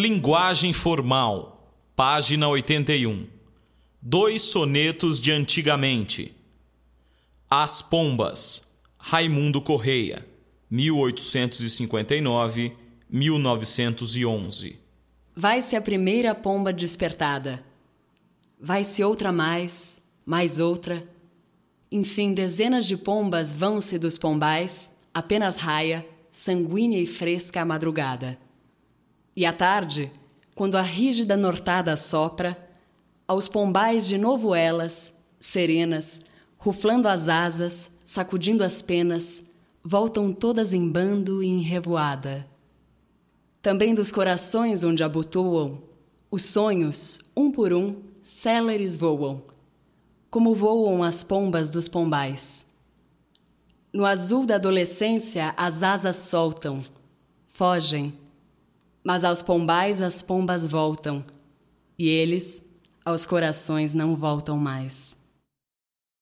Linguagem Formal, página 81. Dois sonetos de antigamente. As Pombas, Raimundo Correia, 1859-1911. Vai-se a primeira pomba despertada. Vai-se outra mais, mais outra. Enfim, dezenas de pombas vão-se dos pombais, apenas raia, sanguínea e fresca a madrugada. E à tarde, quando a rígida nortada sopra, aos pombais de novo elas, serenas, ruflando as asas, sacudindo as penas, voltam todas em bando e em revoada. Também dos corações onde abotoam, os sonhos, um por um, céleres voam, como voam as pombas dos pombais. No azul da adolescência, as asas soltam, fogem, mas aos pombais as pombas voltam, e eles aos corações não voltam mais.